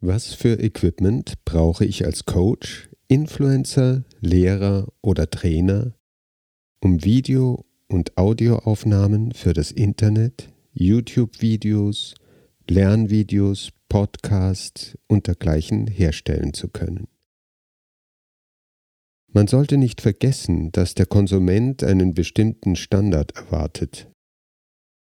Was für Equipment brauche ich als Coach, Influencer, Lehrer oder Trainer, um Video- und Audioaufnahmen für das Internet, YouTube-Videos, Lernvideos, Podcasts und dergleichen herstellen zu können? Man sollte nicht vergessen, dass der Konsument einen bestimmten Standard erwartet.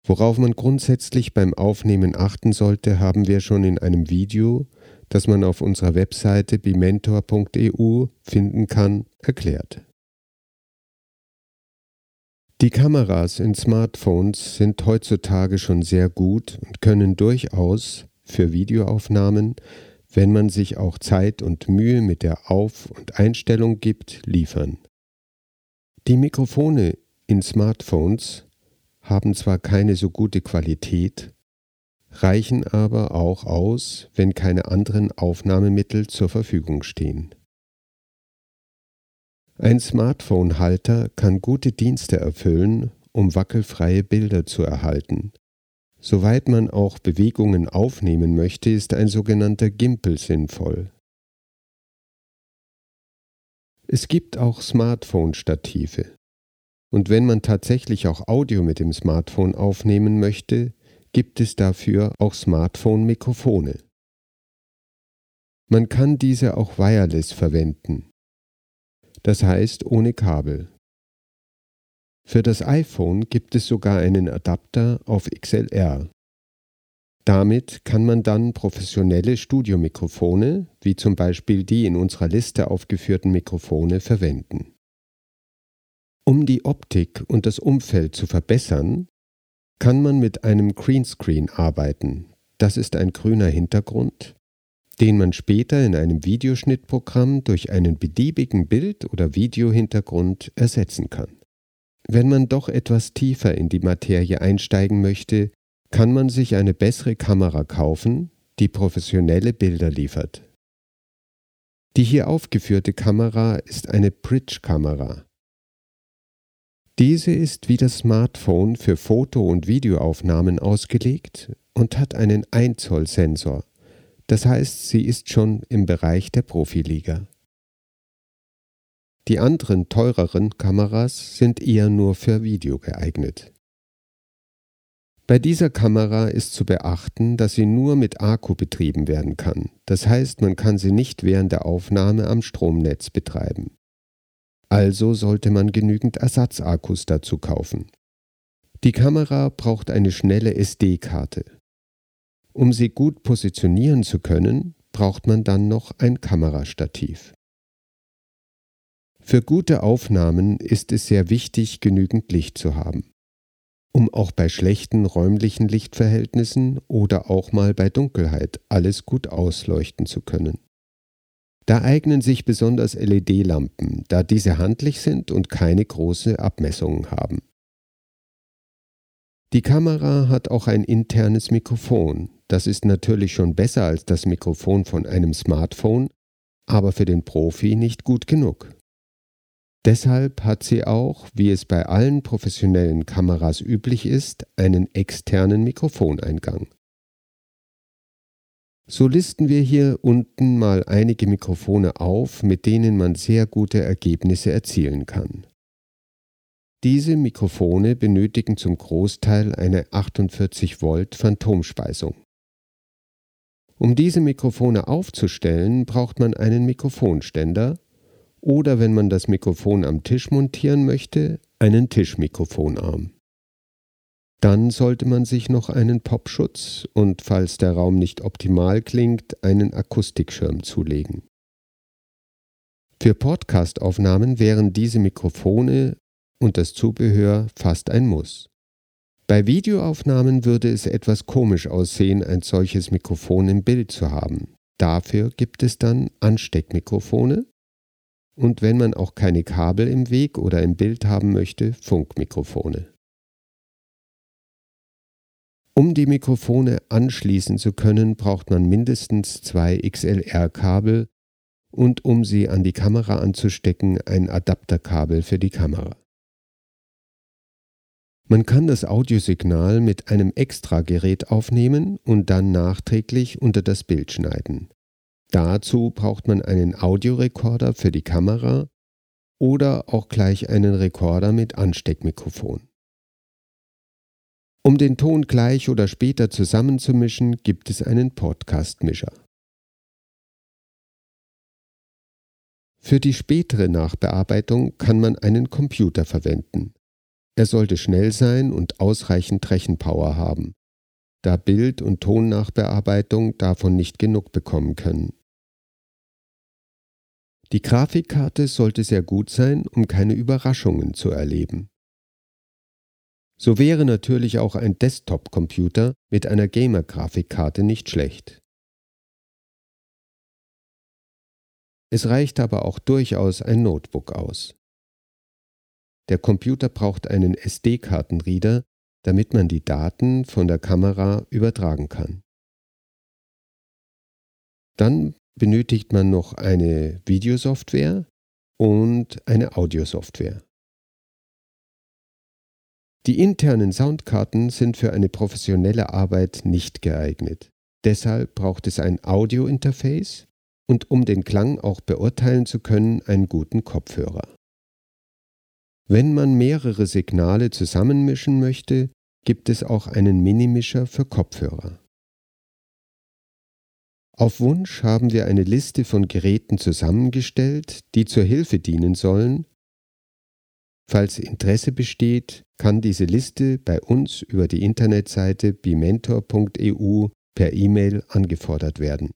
Worauf man grundsätzlich beim Aufnehmen achten sollte, haben wir schon in einem Video, das man auf unserer Webseite bimentor.eu finden kann, erklärt. Die Kameras in Smartphones sind heutzutage schon sehr gut und können durchaus für Videoaufnahmen, wenn man sich auch Zeit und Mühe mit der Auf- und Einstellung gibt, liefern. Die Mikrofone in Smartphones haben zwar keine so gute Qualität, reichen aber auch aus, wenn keine anderen Aufnahmemittel zur Verfügung stehen. Ein Smartphone-Halter kann gute Dienste erfüllen, um wackelfreie Bilder zu erhalten. Soweit man auch Bewegungen aufnehmen möchte, ist ein sogenannter Gimpel sinnvoll. Es gibt auch Smartphone-Stative. Und wenn man tatsächlich auch Audio mit dem Smartphone aufnehmen möchte, gibt es dafür auch Smartphone-Mikrofone. Man kann diese auch wireless verwenden, das heißt ohne Kabel. Für das iPhone gibt es sogar einen Adapter auf XLR. Damit kann man dann professionelle Studiomikrofone, wie zum Beispiel die in unserer Liste aufgeführten Mikrofone, verwenden. Um die Optik und das Umfeld zu verbessern, kann man mit einem Greenscreen arbeiten. Das ist ein grüner Hintergrund, den man später in einem Videoschnittprogramm durch einen beliebigen Bild- oder Videohintergrund ersetzen kann. Wenn man doch etwas tiefer in die Materie einsteigen möchte, kann man sich eine bessere Kamera kaufen, die professionelle Bilder liefert. Die hier aufgeführte Kamera ist eine Bridge-Kamera. Diese ist wie das Smartphone für Foto- und Videoaufnahmen ausgelegt und hat einen 1 Zoll Sensor. Das heißt, sie ist schon im Bereich der Profiliga. Die anderen teureren Kameras sind eher nur für Video geeignet. Bei dieser Kamera ist zu beachten, dass sie nur mit Akku betrieben werden kann. Das heißt, man kann sie nicht während der Aufnahme am Stromnetz betreiben. Also sollte man genügend Ersatzakkus dazu kaufen. Die Kamera braucht eine schnelle SD-Karte. Um sie gut positionieren zu können, braucht man dann noch ein Kamerastativ. Für gute Aufnahmen ist es sehr wichtig, genügend Licht zu haben, um auch bei schlechten räumlichen Lichtverhältnissen oder auch mal bei Dunkelheit alles gut ausleuchten zu können. Da eignen sich besonders LED-Lampen, da diese handlich sind und keine große Abmessungen haben. Die Kamera hat auch ein internes Mikrofon. Das ist natürlich schon besser als das Mikrofon von einem Smartphone, aber für den Profi nicht gut genug. Deshalb hat sie auch, wie es bei allen professionellen Kameras üblich ist, einen externen Mikrofoneingang. So listen wir hier unten mal einige Mikrofone auf, mit denen man sehr gute Ergebnisse erzielen kann. Diese Mikrofone benötigen zum Großteil eine 48 Volt Phantomspeisung. Um diese Mikrofone aufzustellen, braucht man einen Mikrofonständer oder wenn man das Mikrofon am Tisch montieren möchte, einen Tischmikrofonarm. Dann sollte man sich noch einen Popschutz und falls der Raum nicht optimal klingt, einen Akustikschirm zulegen. Für Podcastaufnahmen wären diese Mikrofone und das Zubehör fast ein Muss. Bei Videoaufnahmen würde es etwas komisch aussehen, ein solches Mikrofon im Bild zu haben. Dafür gibt es dann Ansteckmikrofone und wenn man auch keine Kabel im Weg oder im Bild haben möchte, Funkmikrofone. Um die Mikrofone anschließen zu können, braucht man mindestens zwei XLR-Kabel und um sie an die Kamera anzustecken, ein Adapterkabel für die Kamera. Man kann das Audiosignal mit einem Extragerät aufnehmen und dann nachträglich unter das Bild schneiden. Dazu braucht man einen Audiorekorder für die Kamera oder auch gleich einen Rekorder mit Ansteckmikrofon. Um den Ton gleich oder später zusammenzumischen, gibt es einen Podcast-Mischer. Für die spätere Nachbearbeitung kann man einen Computer verwenden. Er sollte schnell sein und ausreichend Rechenpower haben, da Bild- und Tonnachbearbeitung davon nicht genug bekommen können. Die Grafikkarte sollte sehr gut sein, um keine Überraschungen zu erleben. So wäre natürlich auch ein Desktop-Computer mit einer Gamer-Grafikkarte nicht schlecht. Es reicht aber auch durchaus ein Notebook aus. Der Computer braucht einen SD-Kartenreader, damit man die Daten von der Kamera übertragen kann. Dann benötigt man noch eine Videosoftware und eine Audiosoftware. Die internen Soundkarten sind für eine professionelle Arbeit nicht geeignet. Deshalb braucht es ein Audio-Interface und um den Klang auch beurteilen zu können, einen guten Kopfhörer. Wenn man mehrere Signale zusammenmischen möchte, gibt es auch einen Minimischer für Kopfhörer. Auf Wunsch haben wir eine Liste von Geräten zusammengestellt, die zur Hilfe dienen sollen. Falls Interesse besteht, kann diese Liste bei uns über die Internetseite bimentor.eu per E-Mail angefordert werden.